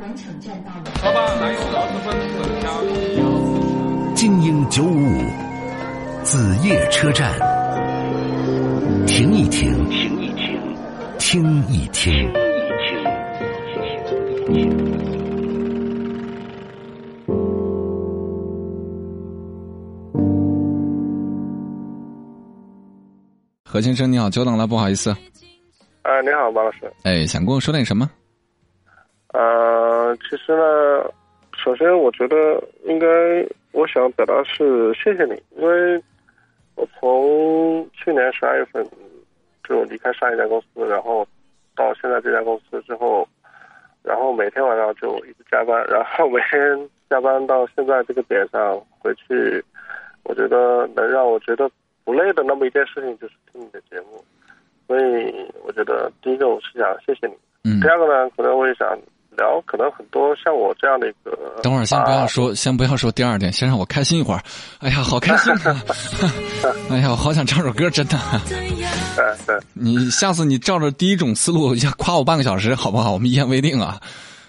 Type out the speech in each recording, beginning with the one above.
完成站到了。老板，来一个四分。精英九五五，子夜车站，停一停，停一停，听一听，听一听。何先生你好，久等了，不好意思。呃，你好，王老师。哎，想跟我说点什么？呃，其实呢，首先我觉得应该，我想表达是谢谢你，因为我从去年十二月份就离开上一家公司，然后到现在这家公司之后，然后每天晚上就一直加班，然后每天加班到现在这个点上回去，我觉得能让我觉得不累的那么一件事情就是听你的节目，所以我觉得第一个我是想谢谢你，嗯第，二个呢，可能我也想聊，可能很多像我这样的一个，等会儿先不要说，先不要说第二点，先让我开心一会儿。哎呀，好开心啊！哎呀，我好想唱首歌，真的。对对，你下次你照着第一种思路，要夸我半个小时，好不好？我们一言为定啊。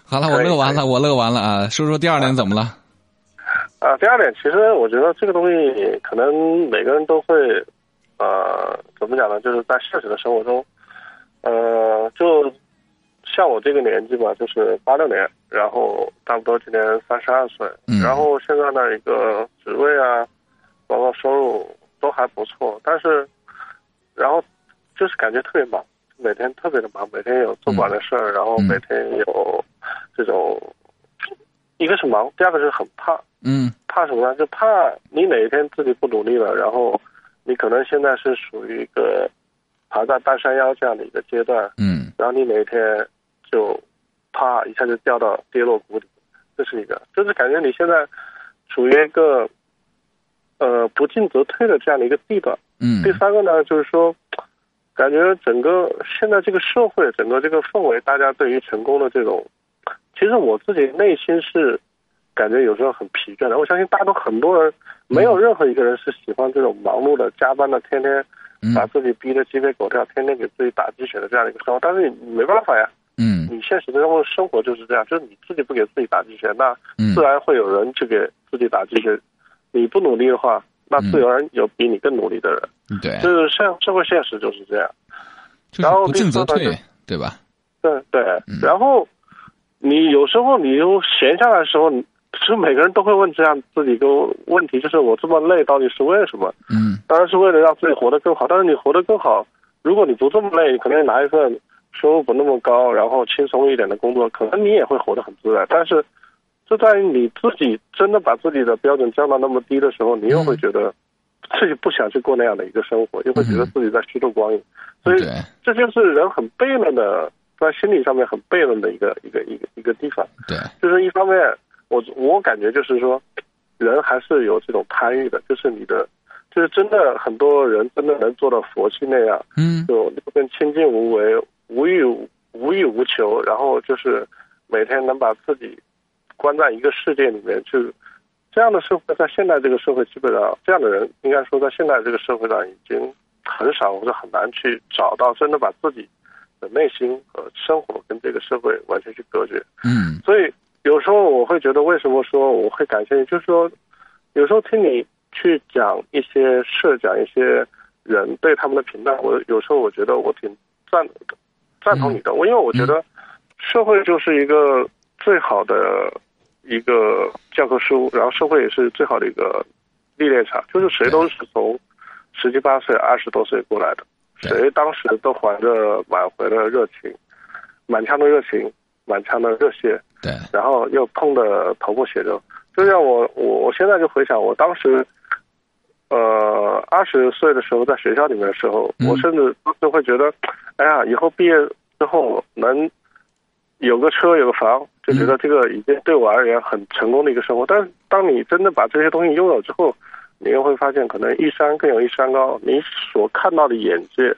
好了，我乐完了，我乐完了啊。说说第二点怎么了？啊，第二点，其实我觉得这个东西可能每个人都会，呃，怎么讲呢？就是在现实的生活中，呃，就像我这个年纪吧，就是八六年，然后差不多今年三十二岁，嗯然后现在的一个职位啊，包括收入都还不错，但是，然后就是感觉特别忙，每天特别的忙，每天有做不完的事儿，然后嗯每天有这种，一个是忙，第二个是很怕，嗯怕什么呢？就怕你哪一天自己不努力了，然后你可能现在是属于一个爬在半山腰这样的一个阶段，嗯然后你哪一天就啪一下就掉到跌落谷底，这是一个，就是感觉你现在处于一个呃不进则退的这样的一个地段。嗯第三个呢，就是说，感觉整个现在这个社会，整个这个氛围，大家对于成功的这种，其实我自己内心是感觉有时候很疲倦的。我相信大多很多人，没有任何一个人是喜欢这种忙碌的、加班的，天天嗯把自己逼得鸡飞狗跳，天天给自己打鸡血的这样的一个生活。但是你没办法呀，嗯你现实生活生活就是这样，就是你自己不给自己打鸡血，那嗯自然会有人去给自己打鸡血。你不努力的话，那自然有人有比你更努力的人。对，就是社社会现实就是这样。然后不进则退对吧？对对嗯，然后你有时候你又闲下来的时候，其实每个人都会问这样自己一个问题，就是我这么累到底是为什么？嗯当然是为了让自己活得更好。但是你活得更好，如果你不这么累，可能拿一份收入不那么高，然后轻松一点的工作，可能你也会活得很自在。但是，就在于你自己真的把自己的标准降到那么低的时候，你又会觉得自己不想去过那样的一个生活，又会觉得自己在虚度光阴。所以，这就是人很悖论的，在心理上面很悖论的一个一个一个一个地方。对，就是一方面，我我感觉就是说，人还是有这种贪欲的，就是你的，就是真的很多人真的能做到佛系那样，嗯就六根清净无为，无欲无欲无求，然后就是每天能把自己关在一个世界里面去。这样的社会在现在这个社会，基本上这样的人应该说在现在这个社会上已经很少或者很难去找到真的把自己的内心和生活跟这个社会完全去隔绝。嗯所以有时候我会觉得，为什么说我会感谢你？就是说，有时候听你去讲一些事，讲一些人对他们的评价，我有时候我觉得我挺赞赞同你的。我因为我觉得社会就是一个最好的一个教科书，然后社会也是最好的一个历练场，就是谁都是从十七八岁、二十多岁过来的，谁当时都怀着满怀的热情，满腔的热情，满腔的热血，对，然后又碰得头破血流。就像我，我我现在就回想我当时，呃，二十岁的时候在学校里面的时候，嗯我甚至都会觉得，哎呀，以后毕业之后能有个车有个房，就觉得这个已经对我而言很成功的一个生活。但是当你真的把这些东西拥有之后，你又会发现，可能一山更有一山高，你所看到的眼界。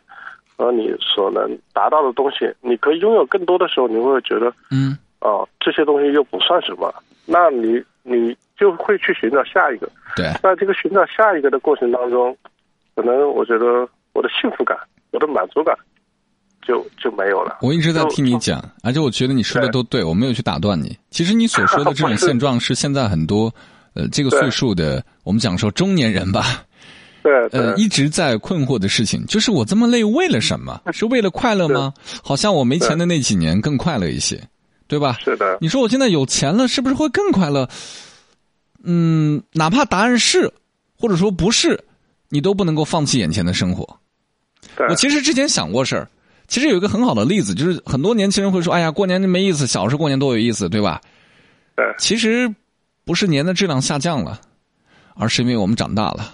和你所能达到的东西，你可以拥有更多的时候，你会觉得，嗯哦，这些东西又不算什么，那你你就会去寻找下一个。对，那这个寻找下一个的过程当中，可能我觉得我的幸福感、我的满足感，就就没有了。我一直在听你讲，而且我觉得你说的都对，我没有去打断你。其实你所说的这种现状是现在很多呃这个岁数的，我们讲说中年人吧，对，呃一直在困惑的事情，就是我这么累为了什么？是为了快乐吗？好像我没钱的那几年更快乐一些，对吧？是的。你说我现在有钱了，是不是会更快乐？嗯，哪怕答案是，或者说不是，你都不能够放弃眼前的生活。我其实之前想过事儿，其实有一个很好的例子，就是很多年轻人会说：“哎呀，过年没意思，小时候过年多有意思，对吧？”对。其实不是年的质量下降了，而是因为我们长大了。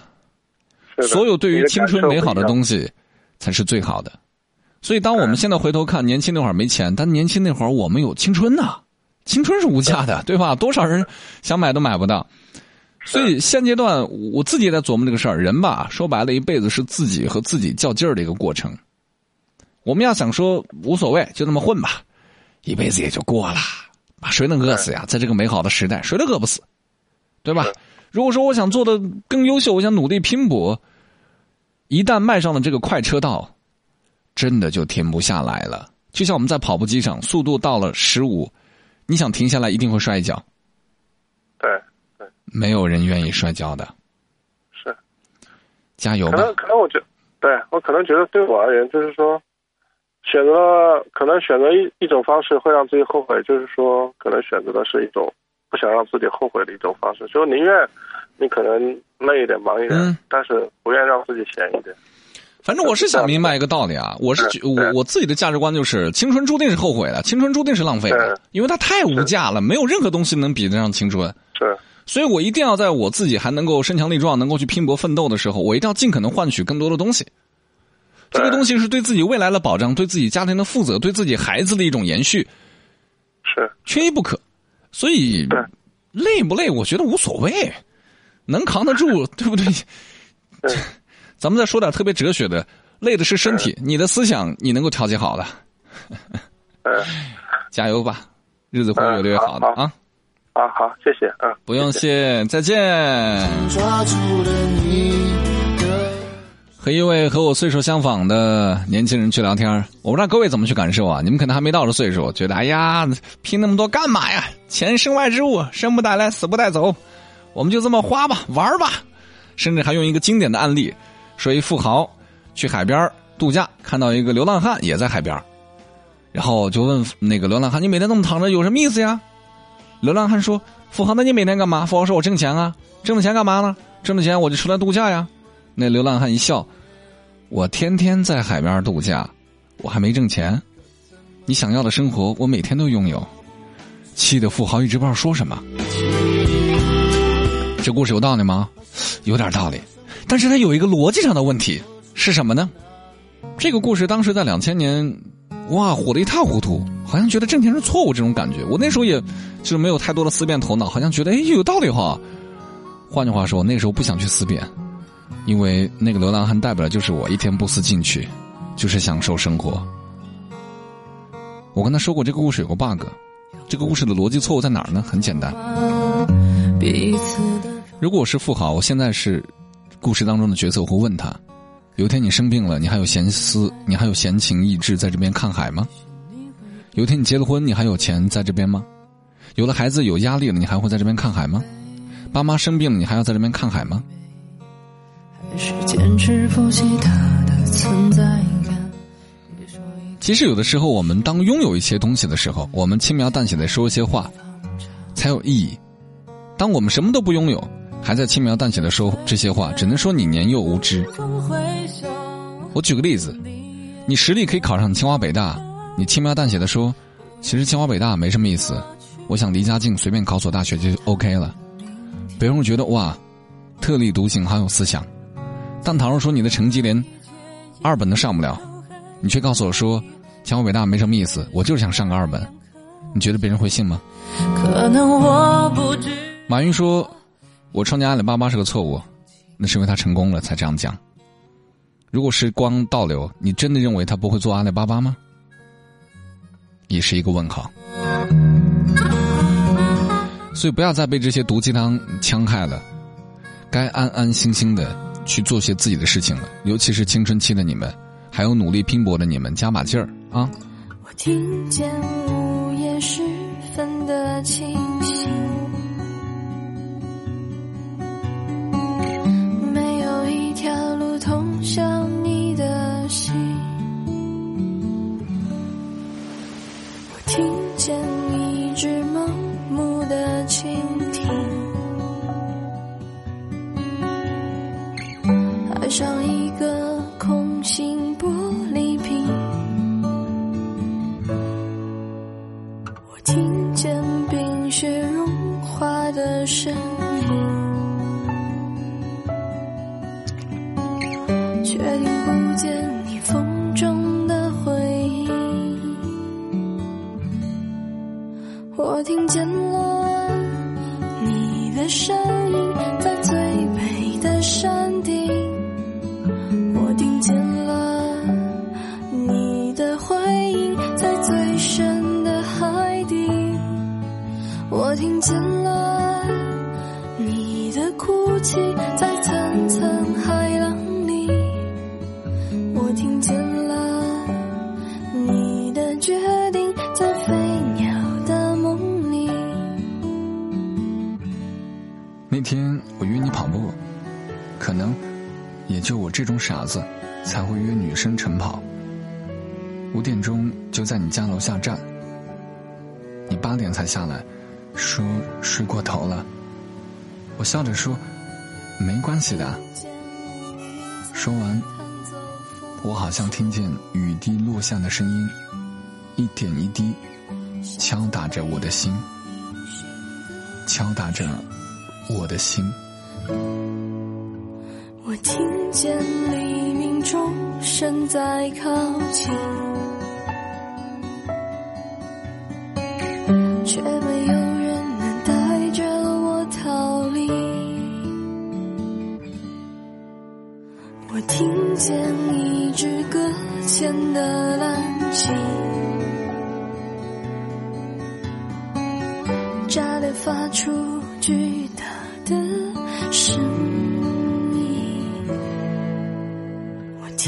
所有对于青春美好的东西，才是最好的。所以，当我们现在回头看年轻那会儿没钱，但年轻那会儿我们有青春呐，青春是无价的，对吧？多少人想买都买不到。所以现阶段我自己也在琢磨这个事儿。人吧，说白了，一辈子是自己和自己较劲儿的一个过程。我们要想说无所谓，就那么混吧，一辈子也就过了。啊，谁能饿死呀？在这个美好的时代，谁都饿不死，对吧？如果说我想做的更优秀，我想努力拼搏，一旦迈上了这个快车道，真的就停不下来了。就像我们在跑步机上，速度到了十五，你想停下来，一定会摔一跤。对对。没有人愿意摔跤的，是，加油吧！可能可能我觉，对我可能觉得对我而言，就是说，选择可能选择一一种方式会让自己后悔，就是说，可能选择的是一种不想让自己后悔的一种方式，就宁愿你可能累一点、忙一点，但是不愿让自己闲一点。反正我是想明白一个道理啊，我是我我自己的价值观就是，青春注定是后悔的，青春注定是浪费的，因为它太无价了，没有任何东西能比得上青春。是。所以我一定要在我自己还能够身强力壮、能够去拼搏奋斗的时候，我一定要尽可能换取更多的东西。这个东西是对自己未来的保障，对自己家庭的负责，对自己孩子的一种延续，是缺一不可。所以累不累，我觉得无所谓，能扛得住，对不对？咱们再说点特别哲学的，累的是身体，你的思想你能够调节好的。加油吧，日子会越来越好的啊！啊，好，谢谢啊，不用谢，再见。和一位和我岁数相仿的年轻人去聊天我不知道各位怎么去感受啊？你们可能还没到这岁数，觉得哎呀，拼那么多干嘛呀？钱身外之物，生不带来，死不带走，我们就这么花吧，玩吧。甚至还用一个经典的案例，说一富豪去海边度假，看到一个流浪汉也在海边然后就问那个流浪汉：“你每天那么躺着有什么意思呀？”流浪汉说：“富豪，那你每天干嘛？”富豪说：“我挣钱啊，挣了钱干嘛呢？挣了钱我就出来度假呀。”那流浪汉一笑：“我天天在海边度假，我还没挣钱。你想要的生活，我每天都拥有。”气的富豪一直不知道说什么。这故事有道理吗？有点道理，但是他有一个逻辑上的问题，是什么呢？这个故事当时在两千年。哇，火的一塌糊涂，好像觉得挣钱是错误这种感觉。我那时候也就是没有太多的思辨头脑，好像觉得哎有道理哈。换句话说，那时候不想去思辨，因为那个流浪汉代表的就是我，一天不思进取，就是享受生活。我跟他说过这个故事有个 bug，这个故事的逻辑错误在哪儿呢？很简单，如果我是富豪，我现在是 故事当中的角色，我会问他。有一天你生病了，你还有闲思，你还有闲情逸致在这边看海吗？有一天你结了婚，你还有钱在这边吗？有了孩子有压力了，你还会在这边看海吗？爸妈生病了，你还要在这边看海吗？其实有的时候，我们当拥有一些东西的时候，我们轻描淡写的说一些话，才有意义。当我们什么都不拥有。还在轻描淡写的说这些话，只能说你年幼无知。我举个例子，你实力可以考上清华北大，你轻描淡写的说，其实清华北大没什么意思，我想离家近，随便考所大学就 OK 了。别人会觉得哇，特立独行，好有思想。但倘若说你的成绩连二本都上不了，你却告诉我说，清华北大没什么意思，我就是想上个二本，你觉得别人会信吗？可能我不知。马云说。我创建阿里巴巴是个错误，那是因为他成功了才这样讲。如果时光倒流，你真的认为他不会做阿里巴巴吗？也是一个问号。所以不要再被这些毒鸡汤戕害了，该安安心心的去做些自己的事情了。尤其是青春期的你们，还有努力拼搏的你们，加把劲儿，啊。我听见午夜时分的清醒，见一只盲目的蜻蜓，爱上一个空心玻璃瓶。我听见冰雪融化的声音，却听不见我听见了你的声音，在最北的山顶。我听见了你的回应，在最深的海底。我听见了你的哭泣，在就我这种傻子才会约女生晨跑。五点钟就在你家楼下站，你八点才下来，说睡过头了。我笑着说没关系的。说完，我好像听见雨滴落下的声音，一点一滴敲打着我的心，敲打着我的心。我听见黎明钟声在靠近，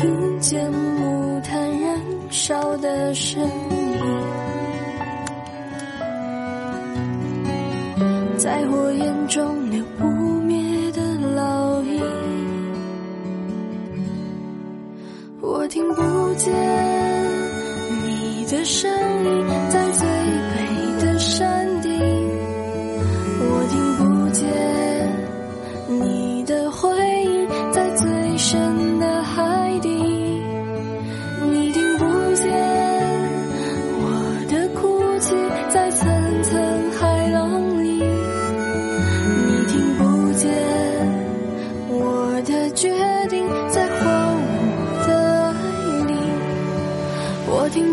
听见木炭燃烧的声音，在火焰中留不灭的烙印。我听不见你的声音，在最北的山顶。我听不见你的回音，在最深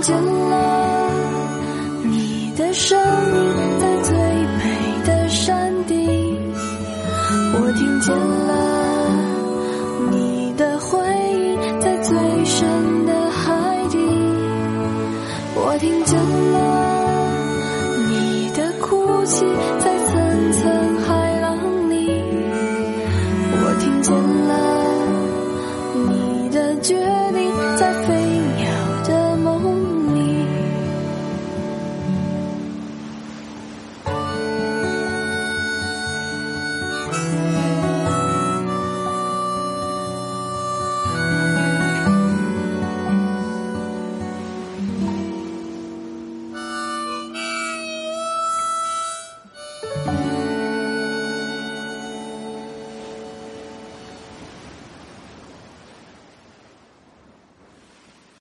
见了你的声音，在最美的山顶。我听见了